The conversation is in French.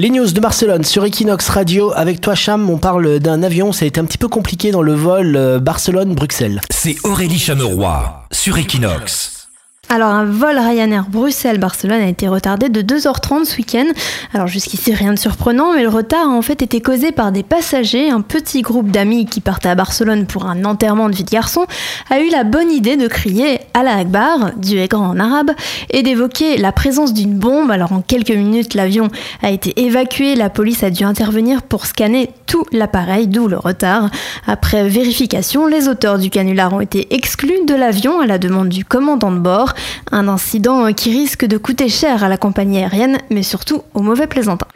Les news de Barcelone sur Equinox Radio. Avec toi, Cham, on parle d'un avion. Ça a été un petit peu compliqué dans le vol euh, Barcelone-Bruxelles. C'est Aurélie Chameroy sur Equinox. Alors un vol Ryanair Bruxelles-Barcelone a été retardé de 2h30 ce week-end. Alors jusqu'ici rien de surprenant, mais le retard a en fait été causé par des passagers. Un petit groupe d'amis qui partaient à Barcelone pour un enterrement de vie de garçon a eu la bonne idée de crier Allah Akbar, Dieu est grand en arabe, et d'évoquer la présence d'une bombe. Alors en quelques minutes, l'avion a été évacué, la police a dû intervenir pour scanner tout l'appareil, d'où le retard. Après vérification, les auteurs du canular ont été exclus de l'avion à la demande du commandant de bord. Un incident qui risque de coûter cher à la compagnie aérienne, mais surtout aux mauvais plaisantins.